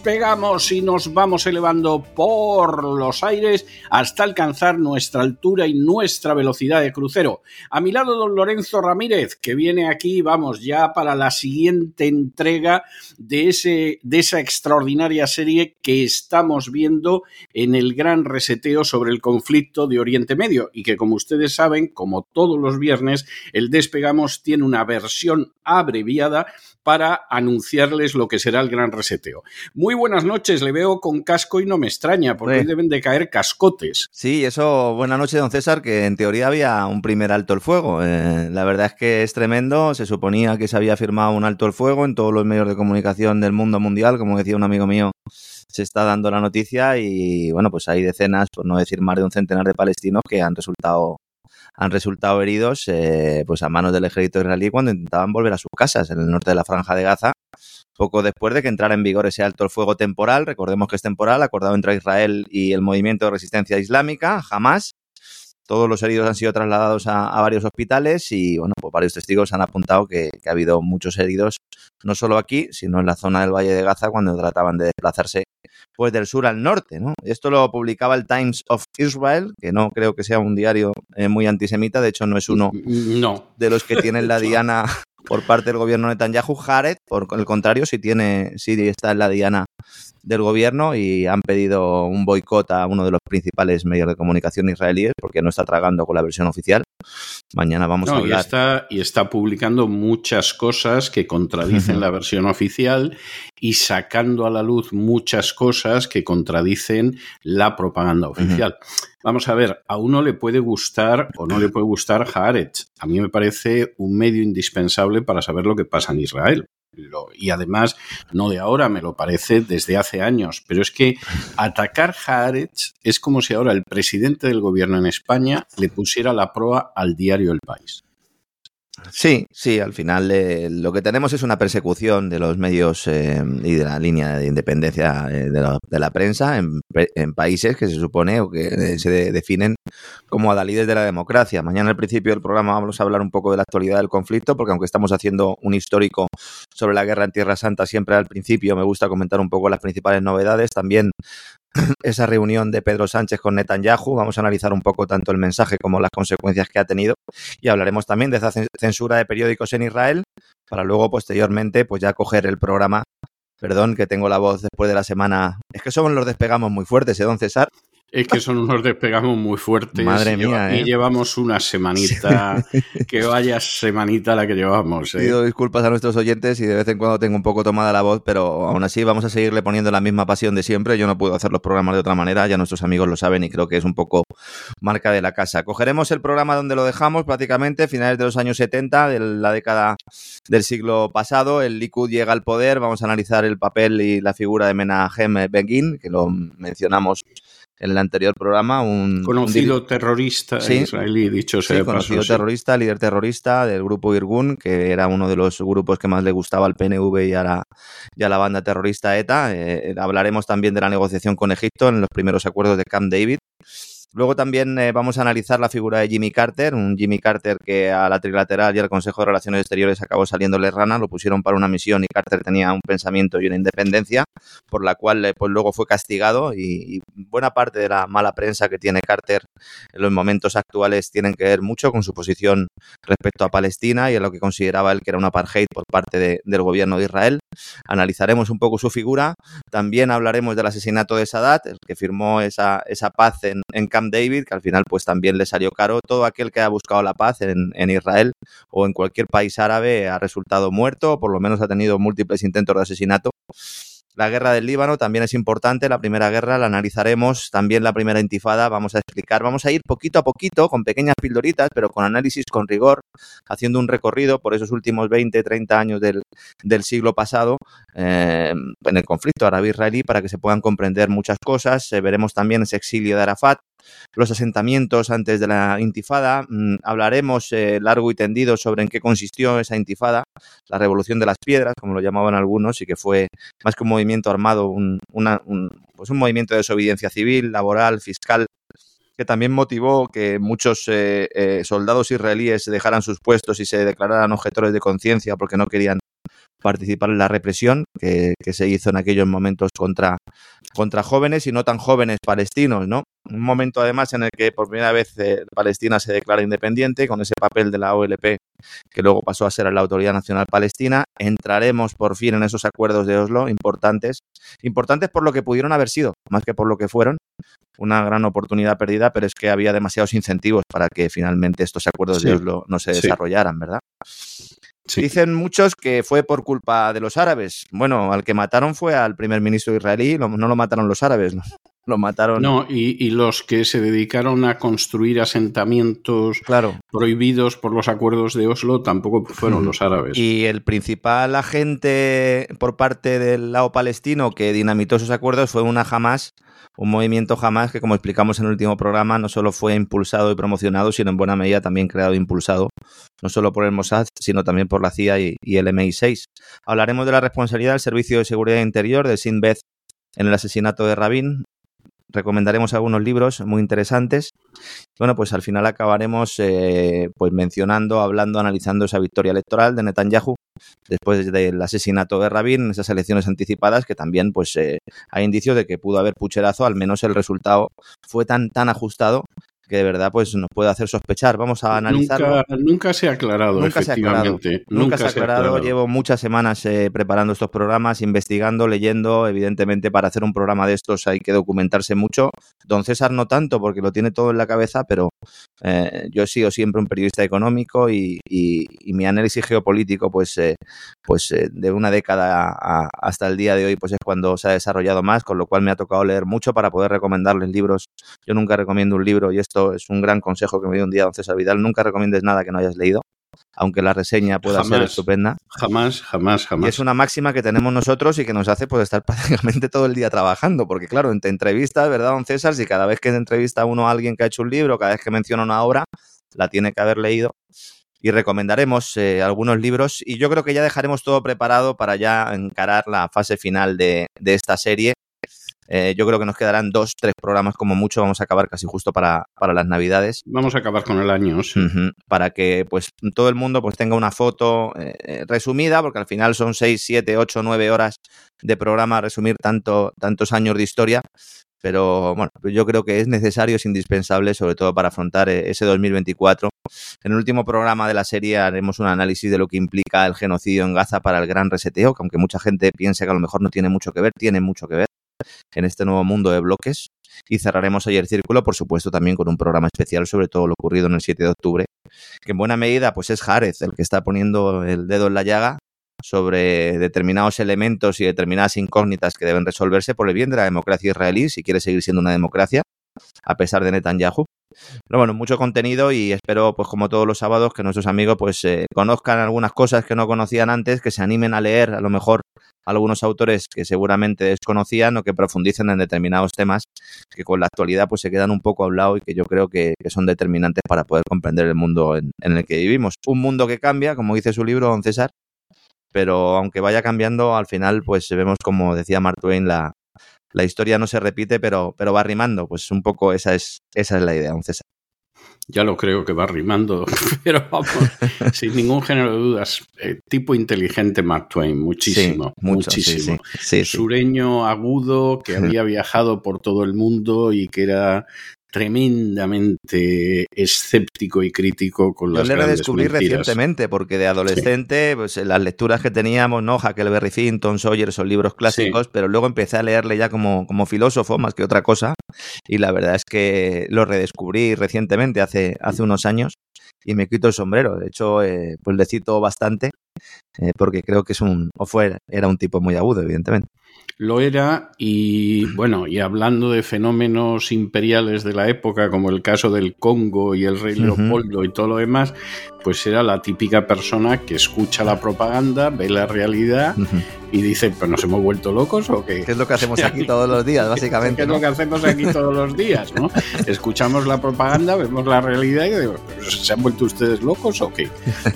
despegamos y nos vamos elevando por los aires hasta alcanzar nuestra altura y nuestra velocidad de crucero. A mi lado, don Lorenzo Ramírez, que viene aquí, vamos, ya para la siguiente entrega de, ese, de esa extraordinaria serie que estamos viendo en el gran reseteo sobre el conflicto de Oriente Medio y que, como ustedes saben, como todos los viernes, el Despegamos tiene una versión abreviada para anunciarles lo que será el gran reseteo. Muy buenas noches, le veo con casco y no me extraña, porque hoy deben de caer cascotes. Sí, eso, buenas noches, don César, que en teoría había un primer alto el fuego. Eh, la verdad es que es tremendo, se suponía que se había firmado un alto el fuego en todos los medios de comunicación del mundo mundial, como decía un amigo mío, se está dando la noticia y bueno, pues hay decenas, por no decir más de un centenar de palestinos que han resultado han resultado heridos eh, pues a manos del ejército israelí cuando intentaban volver a sus casas en el norte de la franja de Gaza, poco después de que entrara en vigor ese alto el fuego temporal, recordemos que es temporal, acordado entre Israel y el movimiento de resistencia islámica, jamás. Todos los heridos han sido trasladados a, a varios hospitales y, bueno, varios testigos han apuntado que, que, ha habido muchos heridos, no solo aquí, sino en la zona del Valle de Gaza cuando trataban de desplazarse pues del sur al norte, ¿no? Esto lo publicaba el Times of Israel, que no creo que sea un diario eh, muy antisemita, de hecho no es uno no. de los que tienen la diana por parte del gobierno Netanyahu. Jared, por el contrario, sí tiene, sí está en la diana del gobierno y han pedido un boicot a uno de los principales medios de comunicación israelíes porque no está tragando con la versión oficial. Mañana vamos no, a hablar. Y está, y está publicando muchas cosas que contradicen la versión oficial y sacando a la luz muchas cosas que contradicen la propaganda oficial. Uh -huh. Vamos a ver, a uno le puede gustar o no le puede gustar Haaretz. A mí me parece un medio indispensable para saber lo que pasa en Israel. Y además, no de ahora, me lo parece desde hace años. Pero es que atacar Haaretz es como si ahora el presidente del gobierno en España le pusiera la proa al diario El País. Sí, sí, al final eh, lo que tenemos es una persecución de los medios eh, y de la línea de independencia eh, de, la, de, la, prensa en, en, países que se supone o que se de, definen como adalides de la democracia. Mañana al principio del programa vamos a hablar un poco de la actualidad del conflicto, porque aunque estamos haciendo un histórico sobre la guerra en Tierra Santa, siempre al principio me gusta comentar un poco las principales novedades. También esa reunión de Pedro Sánchez con Netanyahu. Vamos a analizar un poco tanto el mensaje como las consecuencias que ha tenido y hablaremos también de esa censura de periódicos en Israel para luego posteriormente pues ya coger el programa. Perdón que tengo la voz después de la semana. Es que somos los despegamos muy fuertes, ¿eh, don César? Es que son unos despegamos muy fuertes. Madre mía, y, ¿eh? llevamos una semanita. Que vaya semanita la que llevamos. ¿eh? Pido disculpas a nuestros oyentes y de vez en cuando tengo un poco tomada la voz, pero aún así vamos a seguirle poniendo la misma pasión de siempre. Yo no puedo hacer los programas de otra manera, ya nuestros amigos lo saben y creo que es un poco marca de la casa. Cogeremos el programa donde lo dejamos prácticamente, finales de los años 70, de la década del siglo pasado. El Likud llega al poder, vamos a analizar el papel y la figura de Menahem Begin, que lo mencionamos en el anterior programa. Un conocido un terrorista sí, israelí, dicho sea sí, conocido terrorista, líder terrorista del grupo Irgun, que era uno de los grupos que más le gustaba al PNV y a la, y a la banda terrorista ETA. Eh, hablaremos también de la negociación con Egipto en los primeros acuerdos de Camp David. Luego también eh, vamos a analizar la figura de Jimmy Carter, un Jimmy Carter que a la trilateral y al Consejo de Relaciones Exteriores acabó saliéndole rana, lo pusieron para una misión y Carter tenía un pensamiento y una independencia, por la cual eh, pues luego fue castigado y, buena parte de la mala prensa que tiene Carter en los momentos actuales tienen que ver mucho con su posición respecto a Palestina y a lo que consideraba él que era un apartheid por parte de, del gobierno de Israel. Analizaremos un poco su figura, también hablaremos del asesinato de Sadat, el que firmó esa, esa paz en, en David, que al final pues también le salió caro. Todo aquel que ha buscado la paz en, en, Israel o en cualquier país árabe ha resultado muerto, o por lo menos ha tenido múltiples intentos de asesinato. La guerra del Líbano también es importante, la primera guerra la analizaremos, también la primera intifada, vamos a explicar, vamos a ir poquito a poquito, con pequeñas pildoritas, pero con análisis, con rigor, haciendo un recorrido por esos últimos 20, 30 años del, siglo pasado eh, en el conflicto árabe-israelí para que se puedan comprender muchas cosas. Eh, veremos también ese exilio de Arafat, los asentamientos antes de la intifada. Mm, hablaremos eh, largo y tendido sobre en qué consistió esa intifada, la revolución de las piedras, como lo llamaban algunos, y que fue más que un movimiento armado, un, un, pues un movimiento de desobediencia civil, laboral, fiscal, que también motivó que muchos eh, eh, soldados israelíes dejaran sus puestos y se declararan objetores de conciencia porque no querían participar en la represión que, se hizo en aquellos momentos contra, contra jóvenes y no tan jóvenes palestinos, ¿no? Un momento además en el que por primera vez eh, Palestina se declara independiente con ese papel de la OLP que luego pasó a ser la Autoridad Nacional Palestina. Entraremos por fin en esos acuerdos de Oslo importantes, importantes por lo que pudieron haber sido, más que por lo que fueron. Una gran oportunidad perdida, pero es que había demasiados incentivos para que finalmente estos acuerdos sí. de Oslo no se desarrollaran. ¿verdad? Sí. Dicen muchos que fue por culpa de los árabes. Bueno, al que mataron fue al primer ministro israelí, no lo mataron los árabes, ¿no? Lo mataron. No, y, y, los que se dedicaron a construir asentamientos claro. prohibidos por los acuerdos de Oslo tampoco fueron los árabes. Y el principal agente por parte del lado palestino que dinamitó esos acuerdos fue una Hamas, un movimiento Hamas que, como explicamos en el último programa, no solo fue impulsado y promocionado, sino en buena medida también creado e impulsado, no solo por el Mossad, sino también por la CIA y, y el MI6. Hablaremos de la responsabilidad del Servicio de Seguridad Interior de Shin Bet en el asesinato de Rabin, recomendaremos algunos libros muy interesantes. Bueno, pues al final acabaremos eh, pues mencionando, hablando, analizando esa victoria electoral de Netanyahu después del asesinato de Rabin, esas elecciones anticipadas que también pues eh, hay indicios de que pudo haber pucherazo, al menos el resultado fue tan tan ajustado que de verdad pues nos puede hacer sospechar. Vamos a analizarlo. Nunca, nunca se ha aclarado, nunca se ha aclarado. Nunca, nunca se ha aclarado. aclarado. Llevo muchas semanas eh, preparando estos programas, investigando, leyendo. Evidentemente, para hacer un programa de estos hay que documentarse mucho. Don César no tanto, porque lo tiene todo en la cabeza, pero eh, yo he sido siempre un periodista económico y, y, y mi análisis geopolítico, pues, eh, pues de una década a, hasta el día de hoy, pues es cuando se ha desarrollado más, con lo cual me ha tocado leer mucho para poder recomendarles libros. Yo nunca recomiendo un libro y esto es un gran consejo que me dio un día don César Vidal. Nunca recomiendes nada que no hayas leído, aunque la reseña pueda jamás, ser estupenda. Jamás, jamás, jamás. Y es una máxima que tenemos nosotros y que nos hace pues, estar prácticamente todo el día trabajando, porque claro, entre entrevistas, ¿verdad, don César? Si cada vez que entrevista a uno a alguien que ha hecho un libro, cada vez que menciona una obra, la tiene que haber leído y recomendaremos eh, algunos libros y yo creo que ya dejaremos todo preparado para ya encarar la fase final de, de esta serie eh, yo creo que nos quedarán dos, tres programas como mucho. Vamos a acabar casi justo para, para las Navidades. Vamos a acabar con el año, sí. Uh -huh. Para que pues todo el mundo pues tenga una foto eh, resumida, porque al final son seis, siete, ocho, nueve horas de programa resumir tanto, tantos años de historia. Pero bueno, yo creo que es necesario, es indispensable, sobre todo para afrontar eh, ese 2024. En el último programa de la serie haremos un análisis de lo que implica el genocidio en Gaza para el gran reseteo, que aunque mucha gente piense que a lo mejor no tiene mucho que ver, tiene mucho que ver en este nuevo mundo de bloques. Y cerraremos ayer círculo, por supuesto, también con un programa especial sobre todo lo ocurrido en el 7 de octubre, que en buena medida pues es Jarez el que está poniendo el dedo en la llaga sobre determinados elementos y determinadas incógnitas que deben resolverse por el bien de la democracia israelí, si quiere seguir siendo una democracia, a pesar de Netanyahu. Pero bueno, mucho contenido y espero, pues como todos los sábados, que nuestros amigos pues eh, conozcan algunas cosas que no conocían antes, que se animen a leer a lo mejor algunos autores que seguramente desconocían o que profundicen en determinados temas que con la actualidad pues se quedan un poco a un lado y que yo creo que, son determinantes para poder comprender el mundo en, en, el que vivimos. Un mundo que cambia, como dice su libro, don César, pero aunque vaya cambiando, al final pues vemos, como decía Mark Twain, la, la historia no se repite, pero, pero va rimando. Pues un poco esa es, esa es la idea, don César. Ya lo creo que va rimando, pero vamos, sin ningún género de dudas, eh, tipo inteligente Mark Twain, muchísimo, muchísimo. Sureño agudo que había viajado por todo el mundo y que era tremendamente escéptico y crítico con las Yo le redescubrí recientemente, porque de adolescente, pues las lecturas que teníamos, ¿no? Huckleberry Finn, Tom Sawyer, son libros clásicos, pero luego empecé a leerle ya como, como filósofo más que otra cosa, y la verdad es que lo redescubrí recientemente, hace, hace unos años, y me quito el sombrero. De hecho, eh, pues le cito bastante, eh, porque creo que es un, o fue, era un tipo muy agudo, evidentemente. Lo era y bueno, y hablando de fenómenos imperiales de la época, como el caso del Congo y el rey Leopoldo y todo lo demás, pues era la típica persona que escucha la propaganda, ve la realidad y dice, pues nos hemos vuelto locos o qué. ¿Qué es lo que hacemos aquí todos los días, básicamente? ¿Qué es lo que hacemos aquí todos los días? ¿no? Escuchamos la propaganda, vemos la realidad y digo, ¿se han vuelto ustedes locos o qué?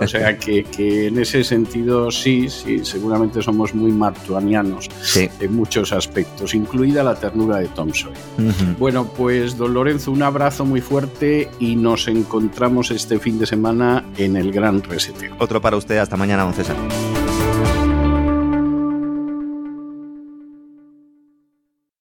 O sea que, que en ese sentido sí, sí, seguramente somos muy martuanianos en muchos aspectos, incluida la ternura de Tom Sawyer. Bueno, pues don Lorenzo, un abrazo muy fuerte y nos encontramos este fin de semana en el Gran Reseteo. Otro para usted, hasta mañana, don César.